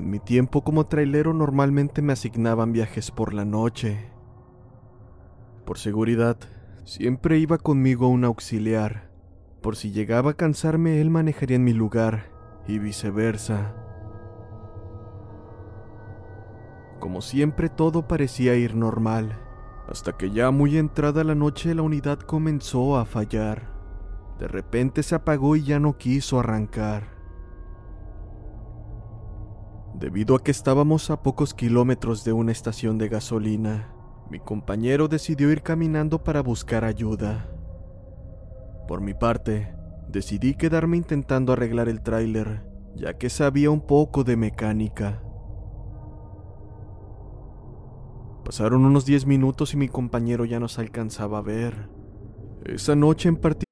En mi tiempo como trailero normalmente me asignaban viajes por la noche. Por seguridad, siempre iba conmigo un auxiliar. Por si llegaba a cansarme, él manejaría en mi lugar y viceversa. Como siempre todo parecía ir normal, hasta que ya muy entrada la noche la unidad comenzó a fallar. De repente se apagó y ya no quiso arrancar. Debido a que estábamos a pocos kilómetros de una estación de gasolina, mi compañero decidió ir caminando para buscar ayuda. Por mi parte, decidí quedarme intentando arreglar el tráiler, ya que sabía un poco de mecánica. Pasaron unos 10 minutos y mi compañero ya nos alcanzaba a ver. Esa noche en particular...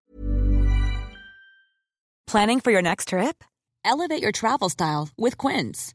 Planning for your next trip? Elevate your travel style with Quince.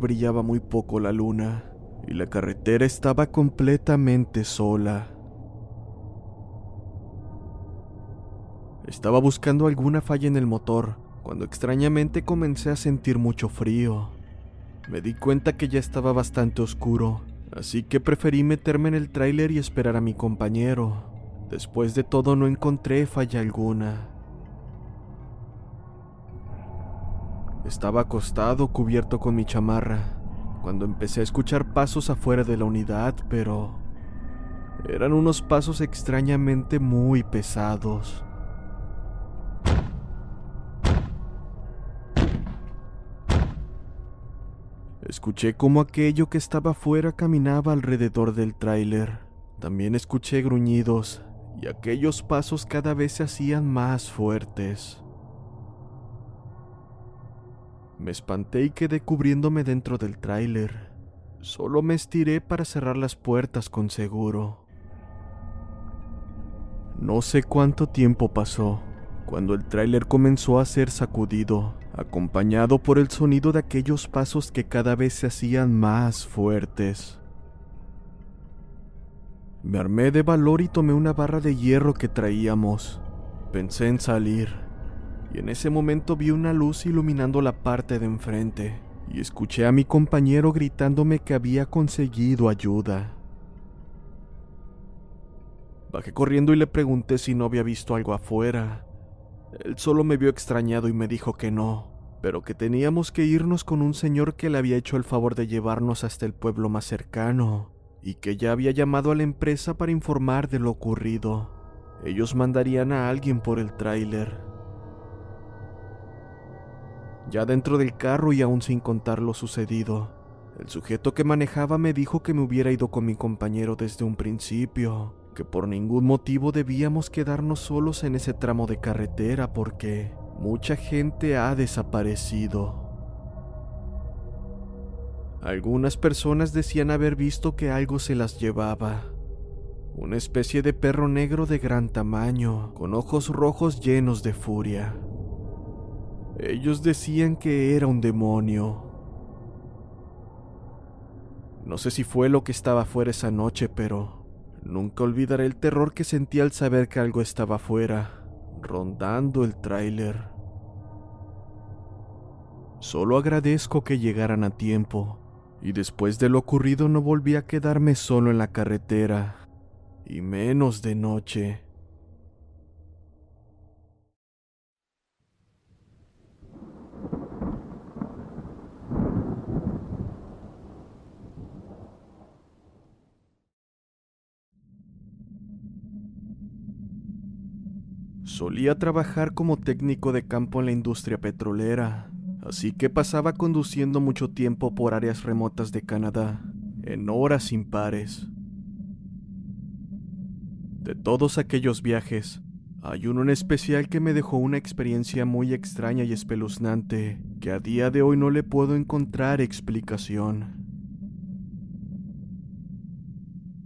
Brillaba muy poco la luna y la carretera estaba completamente sola. Estaba buscando alguna falla en el motor cuando extrañamente comencé a sentir mucho frío. Me di cuenta que ya estaba bastante oscuro, así que preferí meterme en el tráiler y esperar a mi compañero. Después de todo no encontré falla alguna. Estaba acostado cubierto con mi chamarra cuando empecé a escuchar pasos afuera de la unidad, pero eran unos pasos extrañamente muy pesados. Escuché como aquello que estaba afuera caminaba alrededor del tráiler. También escuché gruñidos y aquellos pasos cada vez se hacían más fuertes. Me espanté y quedé cubriéndome dentro del tráiler. Solo me estiré para cerrar las puertas con seguro. No sé cuánto tiempo pasó cuando el tráiler comenzó a ser sacudido, acompañado por el sonido de aquellos pasos que cada vez se hacían más fuertes. Me armé de valor y tomé una barra de hierro que traíamos. Pensé en salir y en ese momento vi una luz iluminando la parte de enfrente y escuché a mi compañero gritándome que había conseguido ayuda. Bajé corriendo y le pregunté si no había visto algo afuera. Él solo me vio extrañado y me dijo que no, pero que teníamos que irnos con un señor que le había hecho el favor de llevarnos hasta el pueblo más cercano, y que ya había llamado a la empresa para informar de lo ocurrido. Ellos mandarían a alguien por el tráiler. Ya dentro del carro y aún sin contar lo sucedido, el sujeto que manejaba me dijo que me hubiera ido con mi compañero desde un principio, que por ningún motivo debíamos quedarnos solos en ese tramo de carretera porque mucha gente ha desaparecido. Algunas personas decían haber visto que algo se las llevaba. Una especie de perro negro de gran tamaño, con ojos rojos llenos de furia. Ellos decían que era un demonio. No sé si fue lo que estaba fuera esa noche, pero nunca olvidaré el terror que sentí al saber que algo estaba afuera, rondando el tráiler. Solo agradezco que llegaran a tiempo, y después de lo ocurrido no volví a quedarme solo en la carretera, y menos de noche. Solía trabajar como técnico de campo en la industria petrolera, así que pasaba conduciendo mucho tiempo por áreas remotas de Canadá, en horas impares. De todos aquellos viajes, hay uno en especial que me dejó una experiencia muy extraña y espeluznante, que a día de hoy no le puedo encontrar explicación.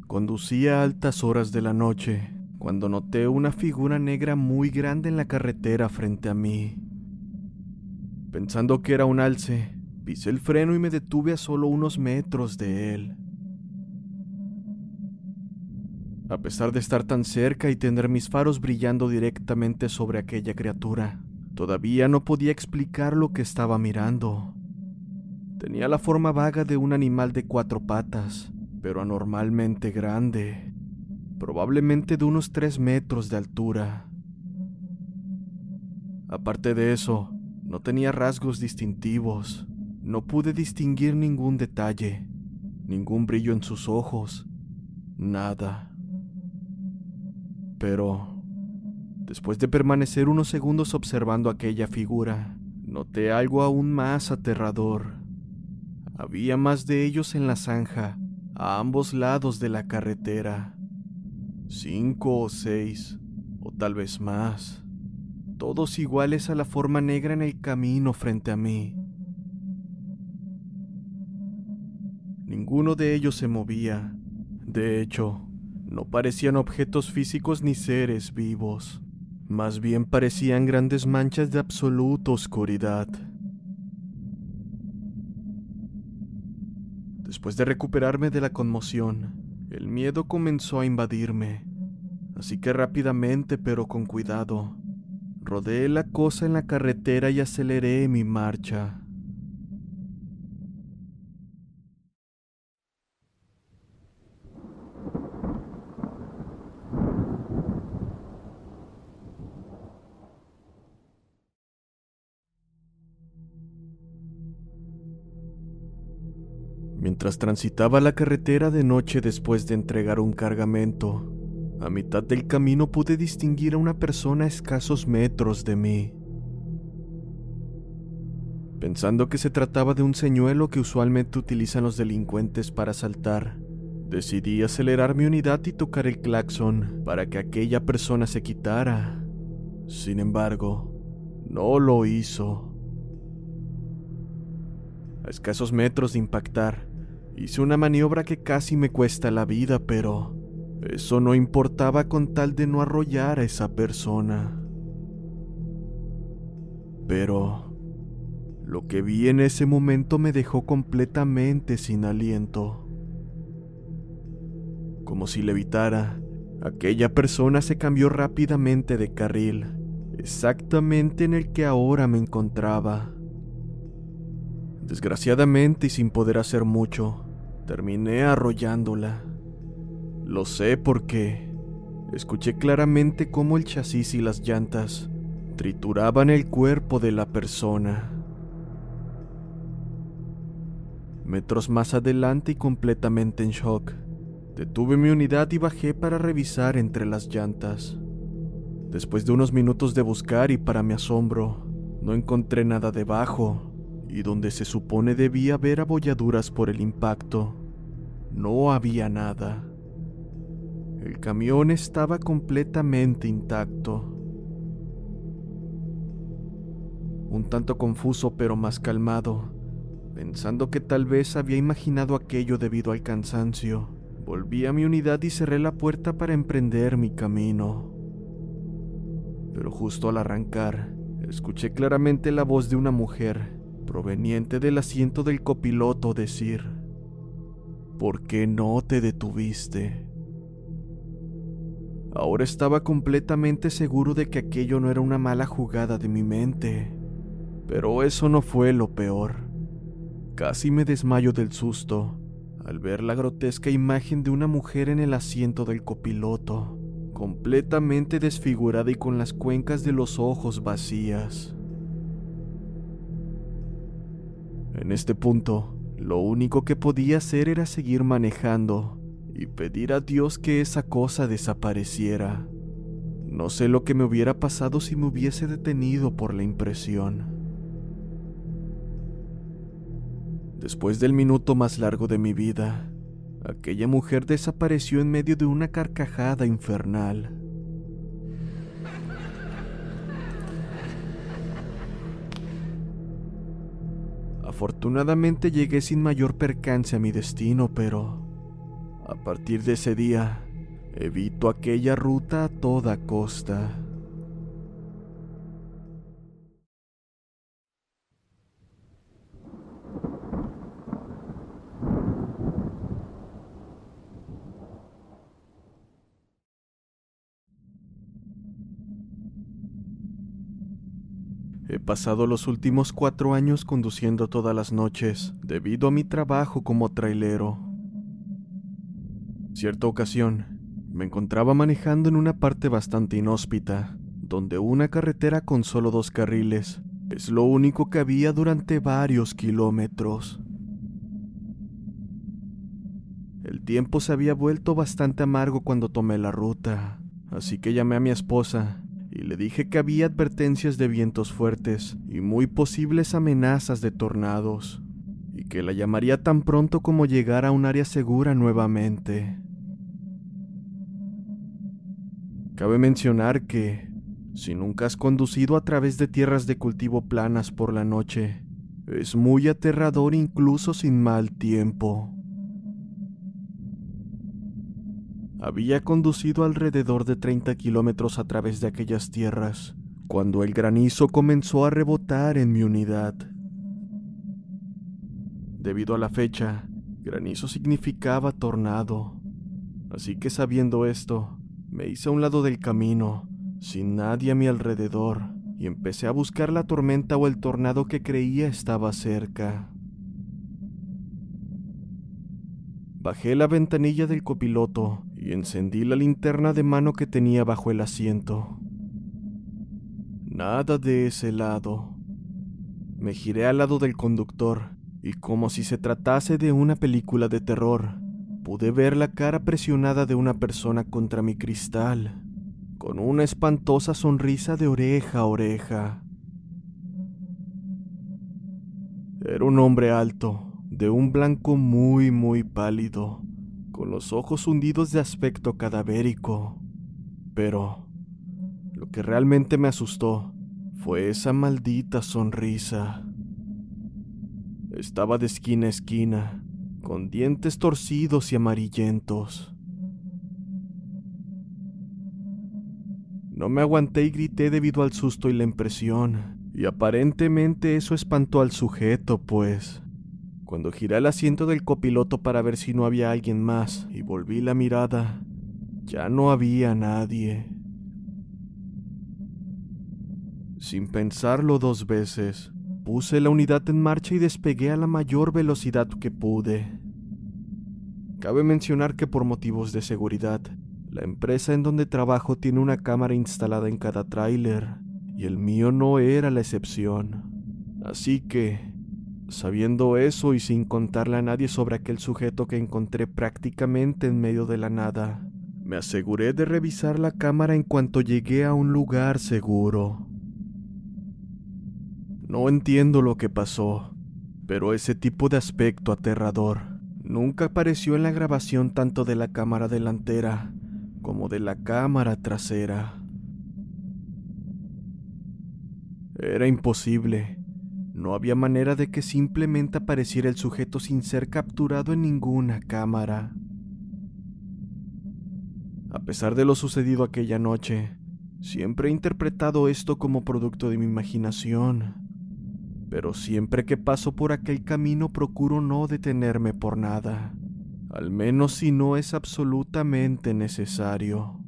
Conducía a altas horas de la noche, cuando noté una figura negra muy grande en la carretera frente a mí. Pensando que era un alce, pisé el freno y me detuve a solo unos metros de él. A pesar de estar tan cerca y tener mis faros brillando directamente sobre aquella criatura, todavía no podía explicar lo que estaba mirando. Tenía la forma vaga de un animal de cuatro patas, pero anormalmente grande probablemente de unos tres metros de altura. Aparte de eso, no tenía rasgos distintivos, no pude distinguir ningún detalle, ningún brillo en sus ojos, nada. Pero, después de permanecer unos segundos observando aquella figura, noté algo aún más aterrador. Había más de ellos en la zanja, a ambos lados de la carretera cinco o seis, o tal vez más, todos iguales a la forma negra en el camino frente a mí. Ninguno de ellos se movía. De hecho, no parecían objetos físicos ni seres vivos. Más bien parecían grandes manchas de absoluta oscuridad. Después de recuperarme de la conmoción, el miedo comenzó a invadirme, así que rápidamente pero con cuidado, rodeé la cosa en la carretera y aceleré mi marcha. Mientras transitaba la carretera de noche después de entregar un cargamento, a mitad del camino pude distinguir a una persona a escasos metros de mí. Pensando que se trataba de un señuelo que usualmente utilizan los delincuentes para asaltar, decidí acelerar mi unidad y tocar el claxon para que aquella persona se quitara. Sin embargo, no lo hizo. A escasos metros de impactar, Hice una maniobra que casi me cuesta la vida, pero eso no importaba con tal de no arrollar a esa persona. Pero lo que vi en ese momento me dejó completamente sin aliento. Como si levitara, aquella persona se cambió rápidamente de carril, exactamente en el que ahora me encontraba. Desgraciadamente y sin poder hacer mucho, terminé arrollándola. Lo sé porque escuché claramente cómo el chasis y las llantas trituraban el cuerpo de la persona. Metros más adelante y completamente en shock, detuve mi unidad y bajé para revisar entre las llantas. Después de unos minutos de buscar y para mi asombro, no encontré nada debajo y donde se supone debía haber abolladuras por el impacto, no había nada. El camión estaba completamente intacto. Un tanto confuso pero más calmado, pensando que tal vez había imaginado aquello debido al cansancio, volví a mi unidad y cerré la puerta para emprender mi camino. Pero justo al arrancar, escuché claramente la voz de una mujer, proveniente del asiento del copiloto, decir, ¿Por qué no te detuviste? Ahora estaba completamente seguro de que aquello no era una mala jugada de mi mente. Pero eso no fue lo peor. Casi me desmayo del susto al ver la grotesca imagen de una mujer en el asiento del copiloto, completamente desfigurada y con las cuencas de los ojos vacías. En este punto, lo único que podía hacer era seguir manejando y pedir a Dios que esa cosa desapareciera. No sé lo que me hubiera pasado si me hubiese detenido por la impresión. Después del minuto más largo de mi vida, aquella mujer desapareció en medio de una carcajada infernal. Afortunadamente llegué sin mayor percance a mi destino, pero a partir de ese día, evito aquella ruta a toda costa. He pasado los últimos cuatro años conduciendo todas las noches debido a mi trabajo como trailero. Cierta ocasión, me encontraba manejando en una parte bastante inhóspita, donde una carretera con solo dos carriles es lo único que había durante varios kilómetros. El tiempo se había vuelto bastante amargo cuando tomé la ruta, así que llamé a mi esposa y le dije que había advertencias de vientos fuertes y muy posibles amenazas de tornados, y que la llamaría tan pronto como llegara a un área segura nuevamente. Cabe mencionar que, si nunca has conducido a través de tierras de cultivo planas por la noche, es muy aterrador incluso sin mal tiempo. Había conducido alrededor de 30 kilómetros a través de aquellas tierras, cuando el granizo comenzó a rebotar en mi unidad. Debido a la fecha, granizo significaba tornado, así que sabiendo esto, me hice a un lado del camino, sin nadie a mi alrededor, y empecé a buscar la tormenta o el tornado que creía estaba cerca. Bajé la ventanilla del copiloto y encendí la linterna de mano que tenía bajo el asiento. Nada de ese lado. Me giré al lado del conductor y como si se tratase de una película de terror, pude ver la cara presionada de una persona contra mi cristal, con una espantosa sonrisa de oreja a oreja. Era un hombre alto, de un blanco muy, muy pálido, con los ojos hundidos de aspecto cadavérico. Pero lo que realmente me asustó fue esa maldita sonrisa. Estaba de esquina a esquina, con dientes torcidos y amarillentos. No me aguanté y grité debido al susto y la impresión, y aparentemente eso espantó al sujeto, pues. Cuando giré el asiento del copiloto para ver si no había alguien más y volví la mirada, ya no había nadie. Sin pensarlo dos veces, Puse la unidad en marcha y despegué a la mayor velocidad que pude. Cabe mencionar que por motivos de seguridad, la empresa en donde trabajo tiene una cámara instalada en cada tráiler, y el mío no era la excepción. Así que, sabiendo eso y sin contarle a nadie sobre aquel sujeto que encontré prácticamente en medio de la nada, me aseguré de revisar la cámara en cuanto llegué a un lugar seguro. No entiendo lo que pasó, pero ese tipo de aspecto aterrador nunca apareció en la grabación tanto de la cámara delantera como de la cámara trasera. Era imposible. No había manera de que simplemente apareciera el sujeto sin ser capturado en ninguna cámara. A pesar de lo sucedido aquella noche, siempre he interpretado esto como producto de mi imaginación. Pero siempre que paso por aquel camino procuro no detenerme por nada, al menos si no es absolutamente necesario.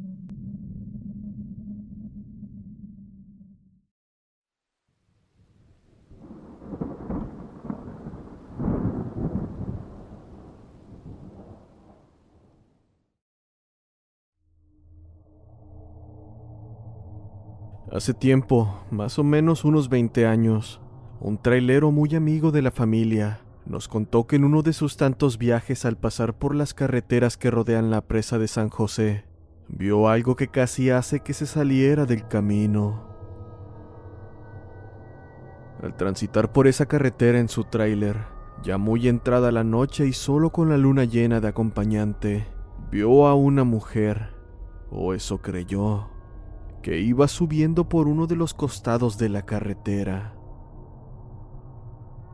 Hace tiempo, más o menos unos 20 años, un trailero muy amigo de la familia nos contó que en uno de sus tantos viajes al pasar por las carreteras que rodean la presa de San José, vio algo que casi hace que se saliera del camino. Al transitar por esa carretera en su tráiler, ya muy entrada la noche y solo con la luna llena de acompañante, vio a una mujer, o eso creyó que iba subiendo por uno de los costados de la carretera.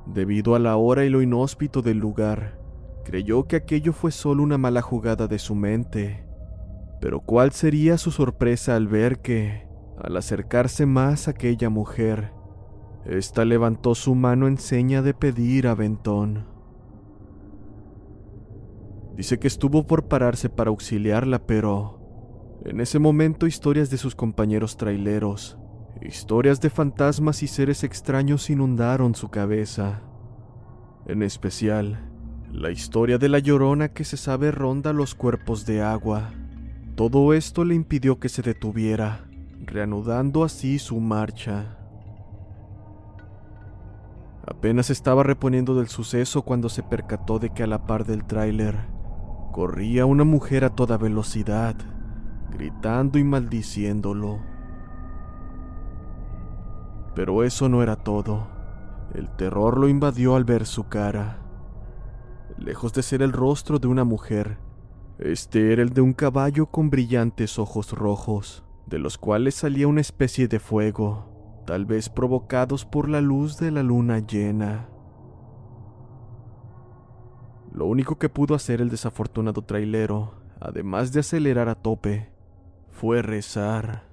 Debido a la hora y lo inhóspito del lugar, creyó que aquello fue solo una mala jugada de su mente. Pero cuál sería su sorpresa al ver que, al acercarse más a aquella mujer, ésta levantó su mano en seña de pedir aventón. Dice que estuvo por pararse para auxiliarla, pero en ese momento historias de sus compañeros traileros, historias de fantasmas y seres extraños inundaron su cabeza. En especial, la historia de la llorona que se sabe ronda los cuerpos de agua. Todo esto le impidió que se detuviera, reanudando así su marcha. Apenas estaba reponiendo del suceso cuando se percató de que a la par del tráiler corría una mujer a toda velocidad gritando y maldiciéndolo. Pero eso no era todo. El terror lo invadió al ver su cara. Lejos de ser el rostro de una mujer, este era el de un caballo con brillantes ojos rojos, de los cuales salía una especie de fuego, tal vez provocados por la luz de la luna llena. Lo único que pudo hacer el desafortunado trailero, además de acelerar a tope, fue rezar.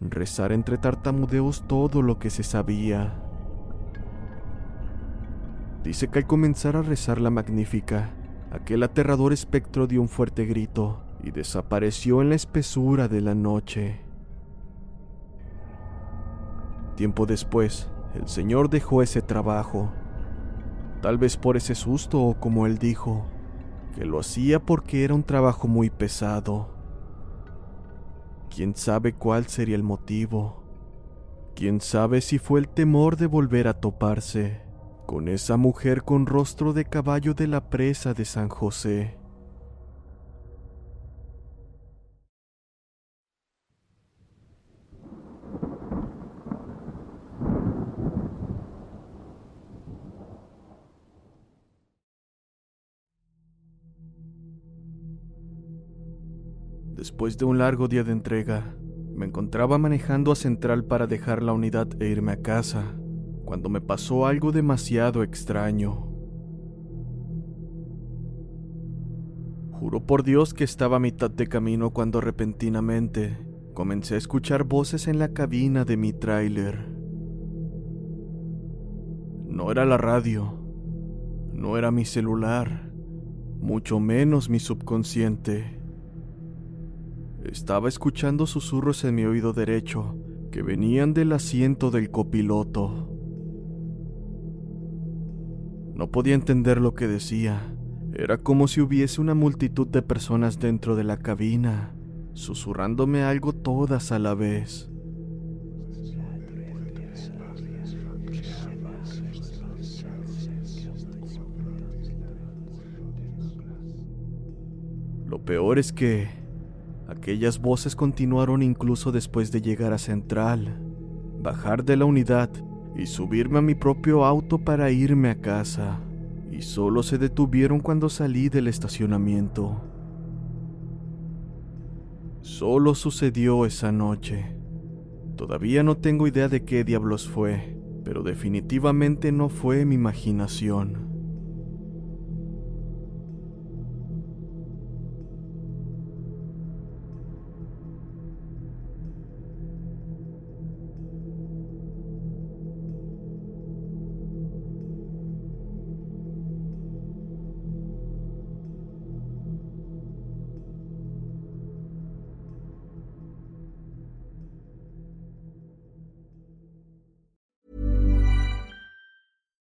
Rezar entre tartamudeos todo lo que se sabía. Dice que al comenzar a rezar la magnífica, aquel aterrador espectro dio un fuerte grito y desapareció en la espesura de la noche. Tiempo después, el señor dejó ese trabajo, tal vez por ese susto o como él dijo, que lo hacía porque era un trabajo muy pesado. ¿Quién sabe cuál sería el motivo? ¿Quién sabe si fue el temor de volver a toparse con esa mujer con rostro de caballo de la presa de San José? Después de un largo día de entrega, me encontraba manejando a Central para dejar la unidad e irme a casa, cuando me pasó algo demasiado extraño. Juro por Dios que estaba a mitad de camino cuando repentinamente comencé a escuchar voces en la cabina de mi tráiler. No era la radio, no era mi celular, mucho menos mi subconsciente. Estaba escuchando susurros en mi oído derecho que venían del asiento del copiloto. No podía entender lo que decía. Era como si hubiese una multitud de personas dentro de la cabina, susurrándome algo todas a la vez. Lo peor es que Aquellas voces continuaron incluso después de llegar a Central, bajar de la unidad y subirme a mi propio auto para irme a casa, y solo se detuvieron cuando salí del estacionamiento. Solo sucedió esa noche. Todavía no tengo idea de qué diablos fue, pero definitivamente no fue mi imaginación.